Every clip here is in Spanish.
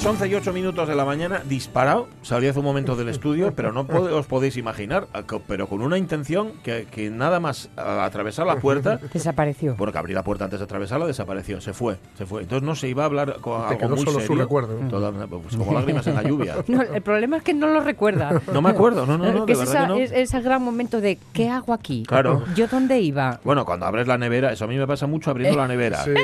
Las 11 y 8 minutos de la mañana, disparado, salí hace un momento del estudio, pero no pod- os podéis imaginar, pero con una intención que, que nada más atravesar la puerta, Desapareció. bueno, que abrí la puerta antes de atravesarla, desapareció, se fue, se fue. Entonces no se iba a habbar con Te algo quedó muy solo su recuerdo. Toda- pues como lágrimas en la lluvia. No, el problema es que no lo recuerda. No me acuerdo, no, no, no, que de es, verdad esa- que no. es- ese gran momento de ¿qué hago aquí? Claro. ¿Yo dónde iba? Bueno, cuando abres la nevera, eso a mí me pasa mucho abriendo la nevera. Sí,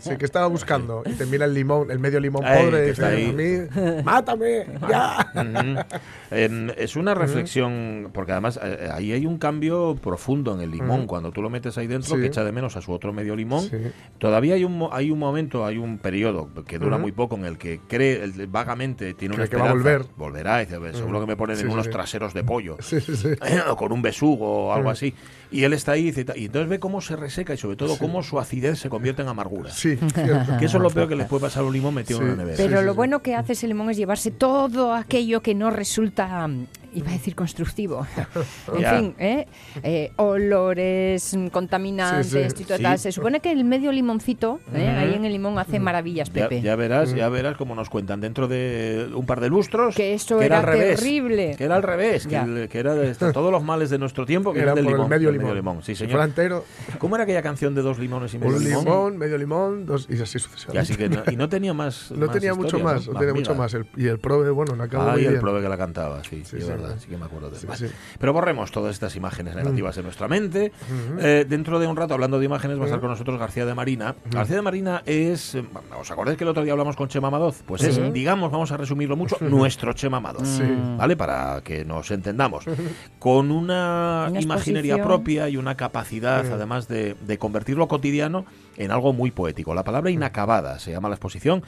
sí, que estaba buscando. Y te mira el limón, el medio limón Ey, podre. Que Y está dice, a mí, ¡mátame! ¡Ya! Ujú. En- es una reflexión, porque además eh, ahí hay un cambio profundo en el limón. Ujú. Cuando tú lo metes ahí dentro, Sí. que echa de menos a su otro medio limón. Sí. Todavía hay un, hay un momento, hay un periodo que dura muy poco en el que cree el- vagamente, tiene una que va a volver. Volverá, y dice, "Pues, seguro que me ponen Sí, en sí, unos sí. traseros de pollo. Sí, sí, sí. o con un besugo o algo así. Y él está ahí y, dice, y entonces ve cómo se reseca y sobre todo Sí. cómo su acidez se convierte en amargura. Sí. Que eso es lo peor que les puede pasar a un limón metido en una nevera. Pero sí, lo sí. Bueno que hace ese limón es llevarse todo aquello que no resulta, mm, iba a decir constructivo. en Ya. fin, ¿eh? Eh, olores, mm, contaminantes Sí, sí. y todo tal. Sí. Se supone que el medio limoncito, ¿eh? Ujú. ahí en el limón, hace maravillas, Ya, Pepe. ya verás, ya verás como nos cuentan dentro de un par de lustros Que esto que era al revés, terrible. que era al revés, que, Ya. el- que era de esto- todos los males de nuestro tiempo que Era del por limón, el medio del limón. Sí, Si fuera señor. entero, ¿Cómo era aquella canción de dos limones y medio un limón? limón, medio limón, dos, y así Y, sucesivamente. así que no, y no tenía más. no más tenía mucho más, ¿no? tenía mucho más. El- y el prove, bueno, no acabó Ah, y el prove que la cantaba, sí, Sí, sí, sí, verdad, sí. que me acuerdo de Vale. sí. Pero borremos todas estas imágenes negativas en nuestra mente. Eh, dentro de un rato, hablando de imágenes, va a estar con nosotros García de Marina. García de Marina es. eh, ¿Os acordáis que el otro día hablamos con Chema Madoz? Pues es, digamos, vamos a resumirlo mucho, nuestro Chema Madoz. ¿Vale? Para que nos entendamos. Con una, Una imaginería exposición. propia y una capacidad, además, de, de convertir lo cotidiano en algo muy poético. La palabra inacabada se llama la exposición,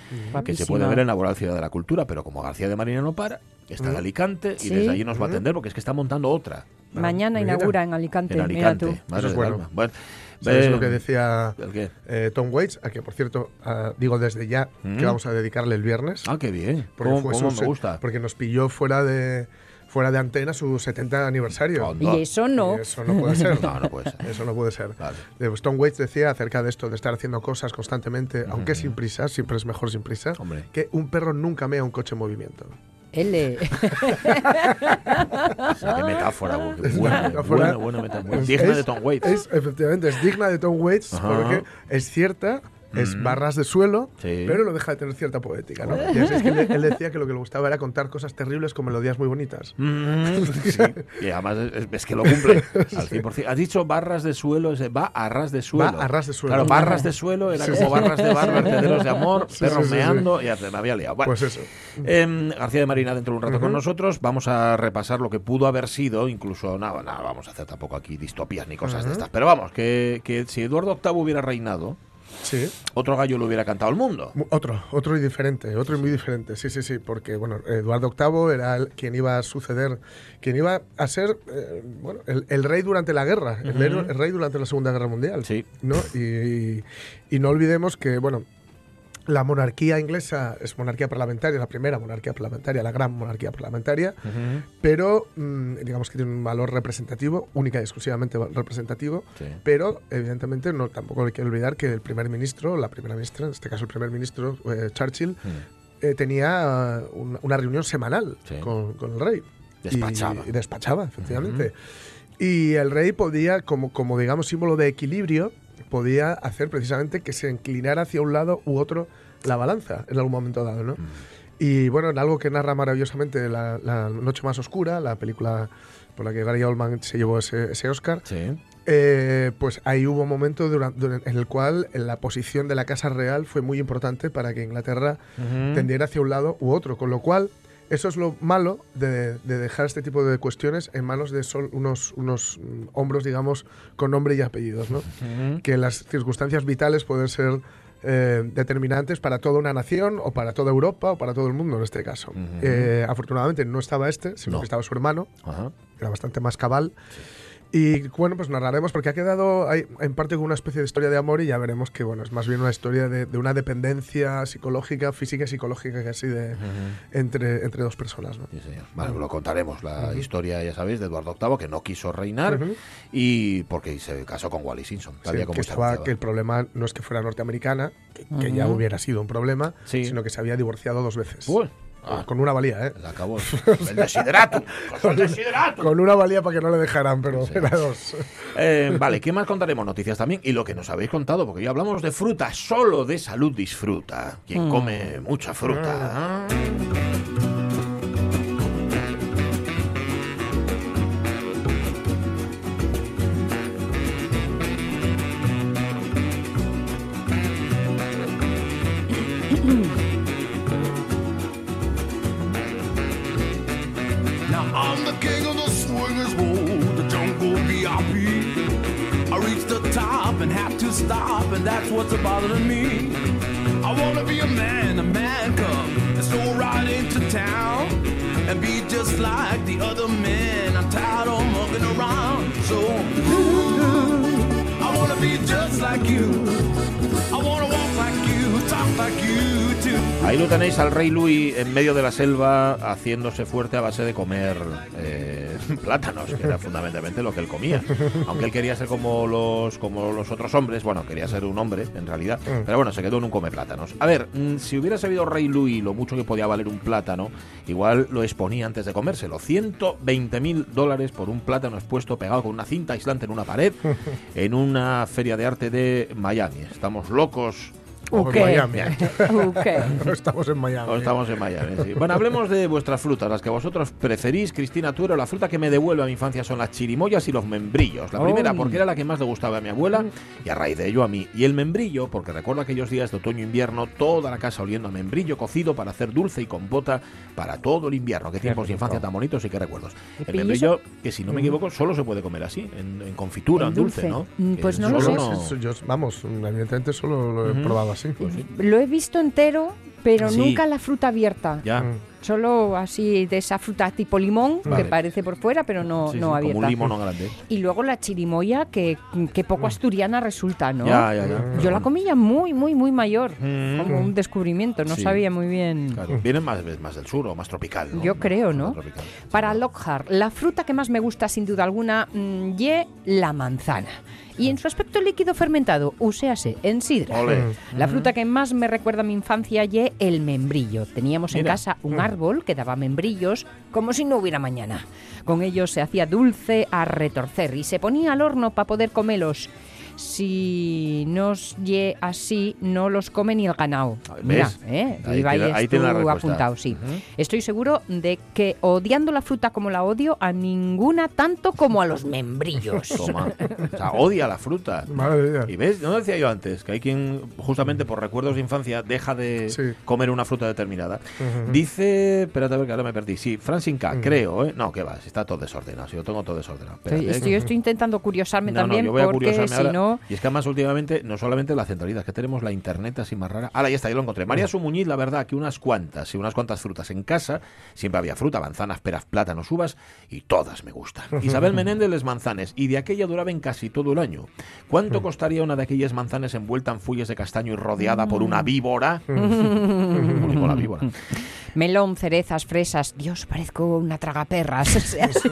que se puede ver en la Laboral Ciudad de la Cultura, pero como García de Marina no para, está en Mm. Alicante y desde allí nos va a atender porque es que está montando otra Mañana inaugura en Alicante, en mira tú. Eso es del bueno. alma. Bueno, ¿Sabes eh, lo que decía eh, Tom Waits? A que, por cierto, ah, digo desde ya Mm. que vamos a dedicarle el viernes. Ah, qué bien. porque ¿Cómo, fue cómo su me gusta? Porque nos pilló fuera de fuera de antena su 70 aniversario. Y eso no. Y eso no puede ser. No, no puede ser. Eso no puede ser. Vale. Tom Waits decía acerca de esto, de estar haciendo cosas constantemente, aunque sin prisa, siempre es mejor sin prisa, Hombre. que un perro nunca mea un coche en movimiento. L. Qué metáfora. Buena, una metáfora. buena, buena metáfora. Es- Digna es- de Tom Waits. Es, efectivamente, es digna de Tom Waits Ajá. porque es cierta, es Mm. barras de suelo, Sí. pero no deja de tener cierta poética. ¿no? Y así es que él, él decía que lo que le gustaba era contar cosas terribles con melodías muy bonitas. Mm, sí. Y además es, es que lo cumple al 100%. Has dicho barras de suelo, va a ras de suelo. Va a ras de suelo. Claro, barras de suelo era Sí, como barras de bar, vertederos de amor, perros meando, y me había liado. Bueno, Pues eso. Em, García de Marina dentro de un rato con Ujú. nosotros. Vamos a repasar lo que pudo haber sido, incluso nada, nada, vamos a hacer tampoco aquí distopías ni cosas de estas. Pero vamos, que, que si Eduardo VIII hubiera reinado, Sí. otro gallo lo hubiera cantado al mundo. Mu- Otro, otro y diferente, otro y muy diferente, sí, sí, sí, porque bueno, Eduardo VIII era el- quien iba a suceder, quien iba a ser, eh, bueno, el, el rey durante la guerra, el, el rey durante la Segunda Guerra Mundial, Sí. ¿no? Y, y- y no olvidemos que, bueno, la monarquía inglesa es monarquía parlamentaria, la primera monarquía parlamentaria, la gran monarquía parlamentaria, pero mm, digamos que tiene un valor representativo, única y exclusivamente va- representativo, Sí. pero evidentemente no tampoco hay que olvidar que el primer ministro, la primera ministra, en este caso el primer ministro eh, Churchill, Mm. eh, tenía eh, una, una reunión semanal Sí. con, con el rey. Despachaba. Y, y despachaba, efectivamente. Y el rey podía, como, como digamos símbolo de equilibrio, podía hacer precisamente que se inclinara hacia un lado u otro la balanza en algún momento dado, ¿no? Y bueno, en algo que narra maravillosamente la, la Noche Más Oscura, la película por la que Gary Oldman se llevó ese, ese Oscar, Sí. eh, pues ahí hubo un momento duran- duran- en el cual la posición de la Casa Real fue muy importante para que Inglaterra Ujú. tendiera hacia un lado u otro, con lo cual eso es lo malo de, de dejar este tipo de cuestiones en manos de sol- unos, unos mm, hombros, digamos, con nombre y apellidos, ¿no? Que las circunstancias vitales pueden ser eh, determinantes para toda una nación o para toda Europa o para todo el mundo en este caso. Eh, afortunadamente no estaba este, sino No. que estaba su hermano, Ajá. era bastante más cabal. Y bueno, pues narraremos porque ha quedado hay, en parte con una especie de historia de amor y ya veremos que bueno, es más bien una historia de, de una dependencia psicológica, física y psicológica casi de, entre, entre dos personas. ¿no? Sí, señor. Vale, lo contaremos. La historia, ya sabéis, de Eduardo VIII, que no quiso reinar y porque se casó con Wally Simpson. tal Sí, día como que, estaba, que el problema no es que fuera norteamericana, que, que ya hubiera sido un problema, Sí. sino que se había divorciado dos veces. Ah, Con una valía, ¿eh? Se acabó. El desideratum. El desideratum. Con una valía para que no le dejaran, pero era dos. Eh, vale, ¿qué más contaremos? Noticias también. Y lo que nos habéis contado, porque ya hablamos de fruta, solo de salud disfruta. Quien come mucha fruta. Now king of the swingers road, the jungle VIP. I reached the top and had to stop, and that's what's bothering me. I wanna be a man, a man cub, and stroll right into town and be just like the other men. I'm tired of mucking around, so I wanna be just like you. I wanna walk like you, Ahí lo tenéis al rey Louis en medio de la selva haciéndose fuerte a base de comer eh, plátanos, que era fundamentalmente lo que él comía. Aunque él quería ser como los, como los otros hombres, bueno, quería ser un hombre en realidad, pero bueno, se quedó en un come plátanos. A ver, mm, si hubiera sabido rey Louis lo mucho que podía valer un plátano, igual lo exponía antes de comérselo. 120 mil dólares por un plátano expuesto pegado con una cinta aislante en una pared en una feria de arte de Miami. Estamos locos. Ok. Miami. Ok. Estamos en Miami. No, estamos en Miami, sí. Bueno, hablemos de vuestras frutas, las que vosotros preferís. Cristina Tuero, la fruta que me devuelve a mi infancia son las chirimoyas y los membrillos. La primera Oh. porque era la que más le gustaba a mi abuela y a raíz de ello a mí. Y el membrillo porque recuerdo aquellos días de otoño-invierno, toda la casa oliendo a membrillo cocido para hacer dulce y compota para todo el invierno. Qué tiempos de infancia tan bonitos y qué recuerdos. El membrillo, que si no me equivoco, solo se puede comer así, en, en confitura, en dulce, dulce. ¿no? Mm, pues no lo sé. Yo- vamos, evidentemente solo lo he probado así. Lo he visto entero, pero Sí. nunca la fruta abierta. Ya. Mm. Solo así de esa fruta tipo limón, Vale. que parece por fuera, pero no, Sí, sí, no como abierta. un limón grande. Y luego la chirimoya, que, que poco asturiana resulta, ¿no? Ya, ya, ya. Yo la comí ya muy, muy, muy mayor. Mm. Como un descubrimiento, no Sí. sabía muy bien. Claro, vienen más, más del sur o más tropical, ¿no? Yo creo, ¿no? Tropical. Para Lockhart, la fruta que más me gusta sin duda alguna, mm, ye la manzana. Y en su aspecto líquido fermentado, uséase en sidra. Ole. La fruta que más me recuerda a mi infancia ye el membrillo. Teníamos en Mira. casa un árbol que daba membrillos como si no hubiera mañana. Con ellos se hacía dulce a retorcer y se ponía al horno para poder comerlos. Si no ye así, no los come ni el ganado. ¿Ves? Mira, ¿eh? Ahí tiene- ahí ahí esto tiene la respuesta. apuntado, sí. Ujú. Estoy seguro de que odiando la fruta como la odio, a ninguna tanto como a los membrillos. Toma. O sea, odia la fruta. Madre mía. Y ves, no decía yo antes, que hay quien, justamente por recuerdos de infancia, deja de Sí. comer una fruta determinada. Dice, espérate a ver que ahora me perdí. Sí, Francine K, creo, ¿eh? No, que va, si está todo desordenado, si lo tengo todo desordenado. Estoy, yo estoy intentando curiosarme No, no, también yo voy a porque curiosarme si ahora. No... Y es que además últimamente, no solamente la centralidad, que tenemos la internet así más rara. Ahora ya está, yo lo encontré. María Sumuñiz, la verdad, que unas cuantas y unas cuantas frutas en casa. Siempre había fruta, manzanas, peras, plátanos, uvas y todas me gustan. Isabel Menéndez, les manzanes. Y de aquella duraban casi todo el año. ¿Cuánto costaría una de aquellas manzanas envuelta en fuelles de castaño y rodeada por una víbora? La víbora. Melón, cerezas, fresas. Dios, parezco una tragaperras. O sea, sí.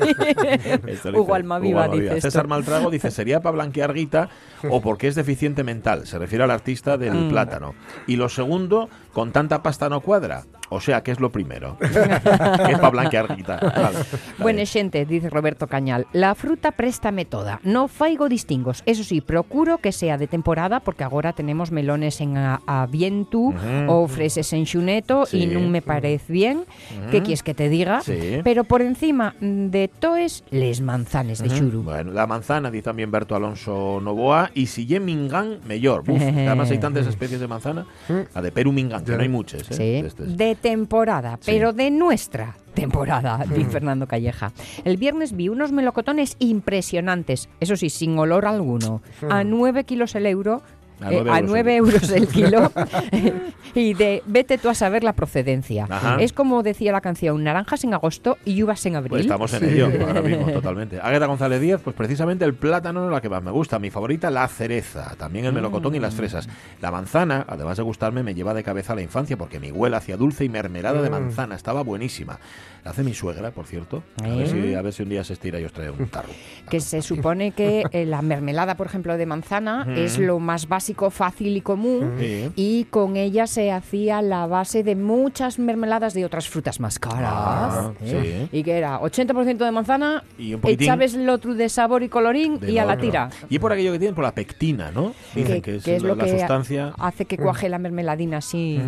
Esto Hugo Almaviva dice. César Maltrago dice, ¿sería para blanquear guita o porque es deficiente mental? Se refiere al artista del Mm. plátano. Y lo segundo, con tanta pasta no cuadra. O sea, ¿qué es lo primero? que es para blanquear guita. Vale, Buena xente, dice Roberto Cañal. La fruta préstame toda. No faigo distingos. Eso sí, procuro que sea de temporada porque agora tenemos melones en a, a vientu ou freses en xuneto Sí. e non me parece bien. Que quieres que te diga? Sí. Pero por encima de toes, les manzanes de xuru. Bueno, la manzana, dice también Berto Alonso Novoa, y si ye mingán, mejor. Uf, además hay tantas especies de manzana. La de Perú mingán, que no hay muchas. ¿eh? Sí, De estas. de temporada, Sí. pero de nuestra temporada, dice Fernando Calleja. El viernes vi unos melocotones impresionantes, eso sí, sin olor alguno, a 9 kilos el euro A eh, nueve a euros 9 el- euros el kilo y de vete tú a saber la procedencia. Ajá. Es como decía la canción, naranjas en agosto y uvas en abril. Pues estamos en ello ahora mismo, totalmente. Águeda González Díaz, pues precisamente el plátano es la que más me gusta. Mi favorita, la cereza. También el melocotón y las fresas. La manzana, además de gustarme, me lleva de cabeza a la infancia porque mi abuela hacía dulce y mermelada de manzana. Estaba buenísima. La hace mi suegra, por cierto. A ver, ¿Eh? si, a ver si un día se estira y os trae un tarro. que se supone que eh, la mermelada, por ejemplo, de manzana es lo más básico, fácil y común. Sí. Y con ella se hacía la base de muchas mermeladas de otras frutas más caras. Ah, sí. Y que era 80% de manzana, Y un echabes el otro de sabor y colorín de y a la tira. Y por aquello que tienen, por la pectina, ¿no? Dicen que, es, la, la que sustancia. hace que cuaje la mermeladina así.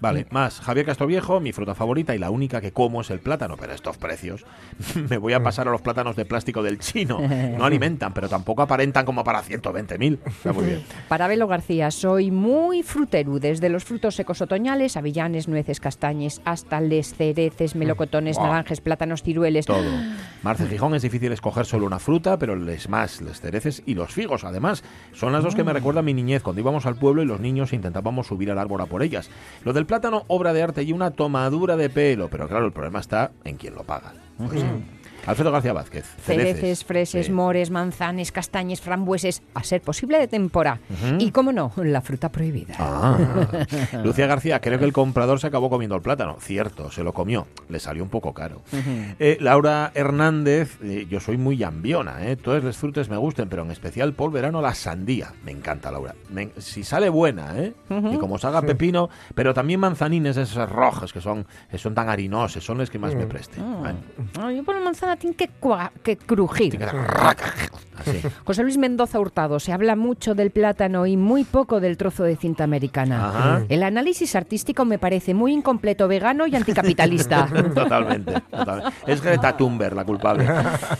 Vale, más Javier Castroviejo, mi fruta favorita y la única que como es el plátano, pero estos precios me voy a pasar a los plátanos de plástico del chino. No alimentan, pero tampoco aparentan como para 120.000. Está muy bien. Para Belo García, soy muy frutero, desde los frutos secos otoñales, avellanes, nueces, castañes, hasta les cereces, melocotones, Buah. naranjes, plátanos, cirueles. Todo. Marce Gijón es difícil escoger solo una fruta, pero les más, les cereces y los figos, además. Son las dos que me recuerdan mi niñez, cuando íbamos al pueblo y los niños intentábamos subir al árbol a por ellas. Lo del plátano, obra de arte y una tomadura de pelo, pero claro, el problema está en quién lo paga. Pues. Alfredo García Vázquez. Cereces, freses, Sí. mores, manzanes, castañes, frambueses, a ser posible de temporada. Y, cómo no, la fruta prohibida. Ah. Lucía García, creo que el comprador se acabó comiendo el plátano. Cierto, se lo comió. Le salió un poco caro. Eh, Laura Hernández, eh, yo soy muy ambiona, ¿eh? Todos los frutos me gusten, pero en especial por verano la sandía. Me encanta, Laura. Me- si sale buena, ¿eh? Y como salga pepino, pero también manzanines esas rojas que son, que son tan harinoses, son las que más me presten. Bueno, Ah, yo por la manzana tiene que, cua- que crujir. así. José Luis Mendoza Hurtado, se habla mucho del plátano y muy poco del trozo de cinta americana. Ajá. El análisis artístico me parece muy incompleto, vegano y anticapitalista. Totalmente, totalmente. Es Greta Thunberg la culpable.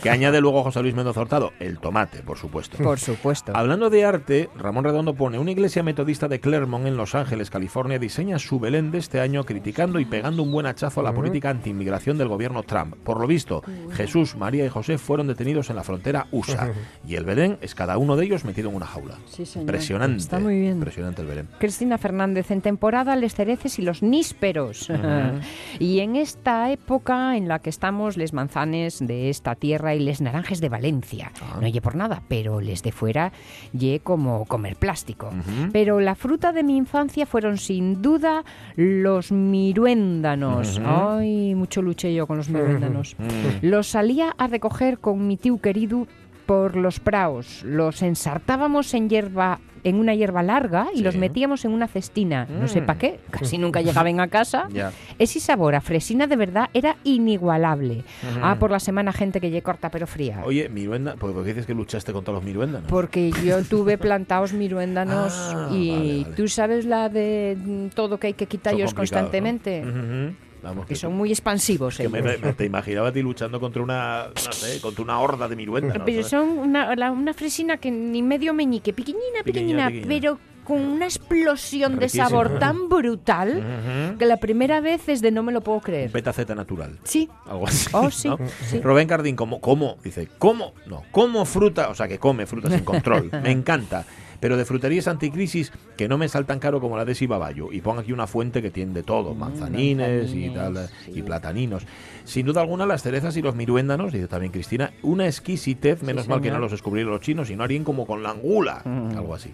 Que añade luego José Luis Mendoza Hurtado, el tomate, por supuesto. Por supuesto. Hablando de arte, Ramón Redondo pone una iglesia metodista de Claremont en Los Ángeles, California, diseña su Belén de este año criticando y pegando un buen hachazo a la política antiinmigración del gobierno Trump. Por lo visto, Jesús, María y José fueron detenidos en la frontera USA y el Belén es cada uno de ellos metido en una jaula. Sí, señor. Impresionante. Está muy bien. Impresionante el Belén. Cristina Fernández, en temporada les cereces y los nísperos. y en esta época en la que estamos, les manzanes de esta tierra y les naranjes de Valencia. No ye por nada, pero les de fuera ye como comer plástico. Pero la fruta de mi infancia fueron sin duda los miruéndanos. Ay, mucho luché yo con los miruéndanos. Los salía a recoger con mi tío querido por los praos. Los ensartábamos en hierba en una hierba larga y Sí. los metíamos en una cestina. No sé Mm. para qué, casi nunca llegaban a casa. Ya. Ese sabor a fresina de verdad era inigualable. Ah, por la semana gente que lle corta pero fría. Oye, miruenda, ¿por qué dices que luchaste contra los miruéndanos? Porque yo tuve plantados miruéndanos Ah, y vale, vale. tú sabes la de mm, todo que hay que complicados, ¿no? constantemente. Ujú. Vamos, Que son muy expansivos. que me, te imaginaba a ti luchando contra una, no sé, contra una horda de miruéndanos. Pero son una, la- una fresina que ni medio meñique, pequeñina, Pequeñina, pero con una explosión de sabor tan brutal que la primera vez es de no me lo puedo creer. Beta Z natural. Sí, Algo así. Oh, sí, ¿no? sí. Rubén Cardín, ¿cómo? ¿Cómo? Dice, ¿cómo? No, como fruta, o sea, que come fruta sin control. Me encanta. Pero de fruterías anticrisis que no me saltan caro como la de Sibabayo. Y pongo aquí una fuente que tiene de todo, manzanines y tal, y plataninos. Sin duda alguna, las cerezas y los miruéndanos, dice también Cristina, una exquisitez, menos mal que no los descubrieron los chinos, sino alguien como con la angula, algo así.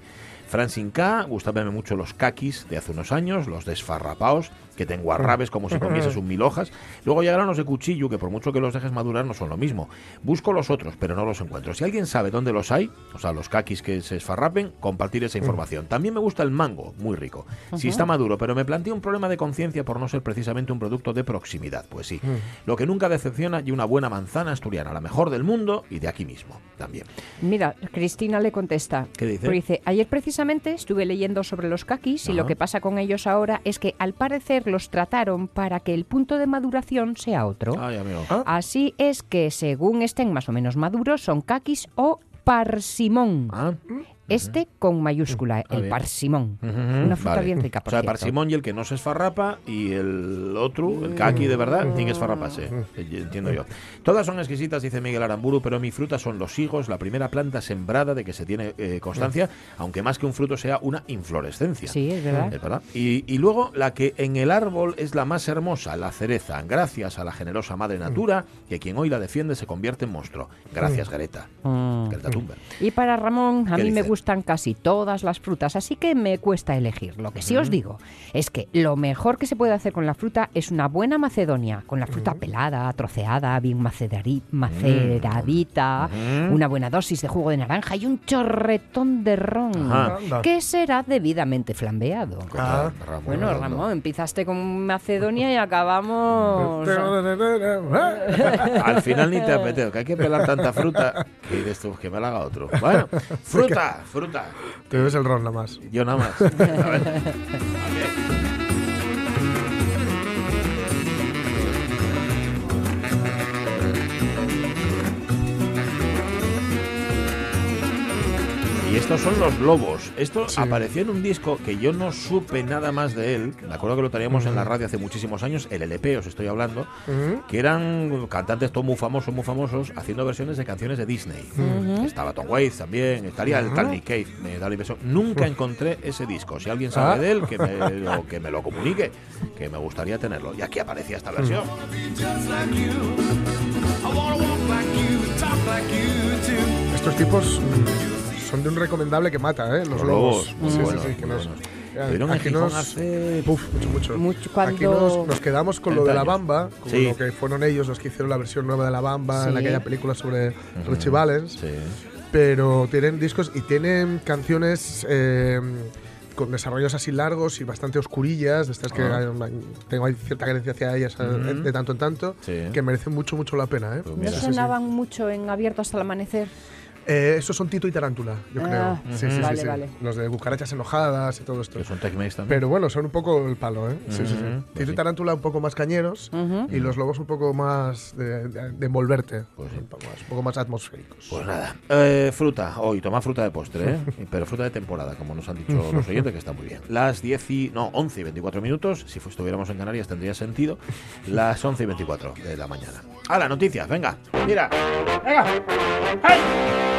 Francine K, gustábame mucho los kakis de hace unos años, los desfarrapaos, que tengo arrabes como si comieses un mil hojas. Luego llegaron los de cuchillo, que por mucho que los dejes madurar no son lo mismo. Busco los otros, pero no los encuentro. Si alguien sabe dónde los hay, o sea, los kakis que se esfarrapen, compartir esa información. También me gusta el mango, muy rico. Si está maduro, pero me planteo un problema de conciencia por no ser precisamente un producto de proximidad. Pues sí, lo que nunca decepciona y una buena manzana asturiana, la mejor del mundo y de aquí mismo también. Mira, Cristina le contesta. ¿Qué dice? Dice, ayer precisamente estuve leyendo sobre los kakis y Ajá. lo que pasa con ellos ahora es que al parecer los trataron para que el punto de maduración sea otro. Ay, amigo. Así es que según estén más o menos maduros son kakis o parsimón. Ah, Este con mayúscula, Ah, el bien. parsimón. Una fruta vale. bien rica, por O sea, el cierto. parsimón y el que no se esfarrapa y el otro, el kaki de verdad, tiene que esfarraparse. Eh, Entiendo yo. Todas son exquisitas, dice Miguel Aramburu, pero mi fruta son los higos, la primera planta sembrada de que se tiene eh, constancia, aunque más que un fruto sea una inflorescencia. Sí, es verdad. Es verdad. Y, y luego la que en el árbol es la más hermosa, la cereza, gracias a la generosa madre natura, que quien hoy la defiende se convierte en monstruo. Gracias, Greta. Mm. Greta Thunberg. Y para Ramón, a ¿Qué mí me dice? Gustan casi todas las frutas, así que me cuesta elegir. Lo que sí os digo es que lo mejor que se puede hacer con la fruta es una buena macedonia, con la fruta pelada, troceada, bien maceradita, una buena dosis de jugo de naranja y un chorretón de ron, que será debidamente flambeado. Ah. Bueno. Ramón, empezaste con Macedonia y acabamos... Al final ni te apetece, que hay que pelar tanta fruta. Que dices tú, que me la haga otro. Bueno, fruta, fruta. Te bebes el ron nada más. Yo nada más. A ver. Estos son los lobos. Esto Sí. apareció en un disco que yo no supe nada más de él. Me acuerdo que lo teníamos en la radio hace muchísimos años, el LP, os estoy hablando, Ujú. que eran cantantes todos muy famosos, muy famosos, haciendo versiones de canciones de Disney. Estaba Tom Waits también, estaría el tal Nick Cave, me da la impresión. Nunca encontré ese disco. Si alguien sabe Ah. de él, que me, lo, que me lo comunique, que me gustaría tenerlo. Y aquí aparecía esta versión. You too. Estos tipos mm, son de un recomendable que mata, ¿eh? Los, lobos. muy Sí, buenos, sí, que nos- en aquí nos- hace- Uf, mucho, mucho. Mucho, cuando- Aquí nos, nos quedamos con lo de 30 la. Bamba, con Sí. lo que fueron ellos los que hicieron la versión nueva de la Bamba en Sí. aquella película sobre Richie Valens. Sí. pero tienen discos y tienen canciones eh, con desarrollos así largos y bastante oscurillas, de estas que Ah. hay- tengo cierta carencia hacia ellas eh, Ujú. de tanto en tanto, Sí. que merecen mucho, mucho la pena. ¿eh? Pues ¿No mira. Sí, sí, sonaban mucho en Abierto hasta el amanecer? Eh, esos son Tito y Tarántula, yo Ah, creo. Sí, sí, sí, vale, sí. vale. Los de Cucarachas Enojadas y todo esto. Que son también. Pero bueno, son un poco el palo, ¿eh? Sí, sí, sí. Ujú, pues Tito sí. y Tarántula un poco más cañeros y los lobos un poco más de, de- de envolverte, Pues sí. un, poco más, un poco más atmosféricos. Pues nada, eh, fruta, hoy toma fruta de postre, ¿eh? pero fruta de temporada, como nos han dicho los oyentes, que está muy bien. Las 10 y, no, 11 y 24 minutos, si estuviéramos en Canarias tendría sentido, las 11 y 24 de la mañana. A las noticias, venga, mira, venga, ¡hey!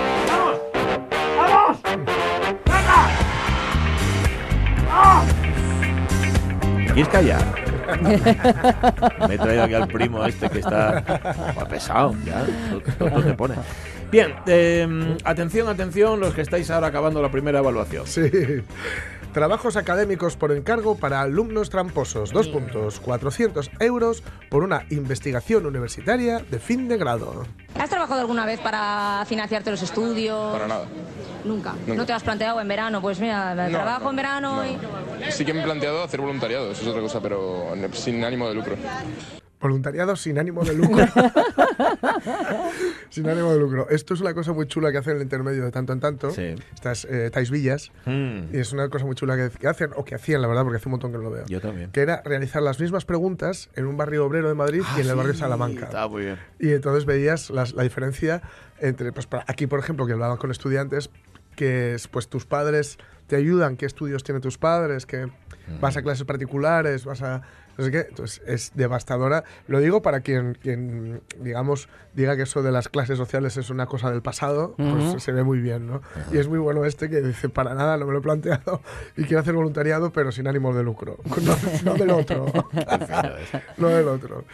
¿Quieres callar? Me he traído aquí al primo este que está pesado, ya, tonto te pone. Bien, eh, atención, atención, los que estáis ahora acabando la primera evaluación. Sí. Trabajos académicos por encargo para alumnos tramposos. Dos puntos. 400 euros por una investigación universitaria de fin de grado. ¿Has trabajado alguna vez para financiarte los estudios? Para nada. Nunca. Nunca. ¿No te has planteado en verano? Pues mira, No, trabajo no, en verano no. y... Sí que me he planteado hacer voluntariado, eso es otra cosa, pero sin ánimo de lucro. Voluntariado sin ánimo de lucro. sin ánimo de lucro. Esto es una cosa muy chula que hacen en el intermedio de tanto en tanto. Sí. Estas eh, Tais Villas. Mm, Y es una cosa muy chula que, que hacen, o que hacían, la verdad, porque hace un montón que no lo veo. yo también. Que era realizar las mismas preguntas en un barrio obrero de Madrid y en el barrio de Ah, Salamanca. Está muy bien. Y entonces veías las- la diferencia entre, pues para- aquí por ejemplo, que hablaban con estudiantes, que es, pues tus padres te ayudan, qué estudios tienen tus padres, que vas a clases particulares, vas a no sé qué, entonces es devastadora. Lo digo para quien, quien digamos, diga que eso de las clases sociales es una cosa del pasado, pues se ve muy bien, ¿no? Y es muy bueno este que dice, para nada, no me lo he planteado y quiero hacer voluntariado, pero sin ánimos de lucro, no, no del otro. no del otro.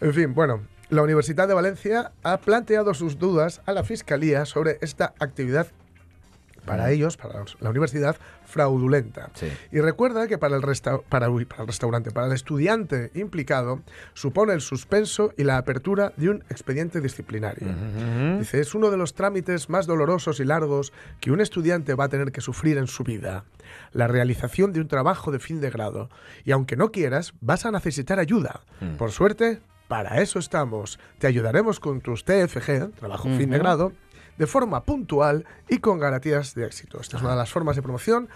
En fin, bueno, la Universidad de Valencia ha planteado sus dudas a la Fiscalía sobre esta actividad para ellos, para la universidad, fraudulenta. Sí. Y recuerda que para el, resta- para, uy, para el restaurante, para el estudiante implicado, supone el suspenso y la apertura de un expediente disciplinario. Dice, es uno de los trámites más dolorosos y largos que un estudiante va a tener que sufrir en su vida. La realización de un trabajo de fin de grado. Y aunque no quieras, vas a necesitar ayuda. Por suerte, para eso estamos. Te ayudaremos con tus TFG, trabajo fin de grado, de forma puntual y con garantías de éxito. Esta es una de las formas de promoción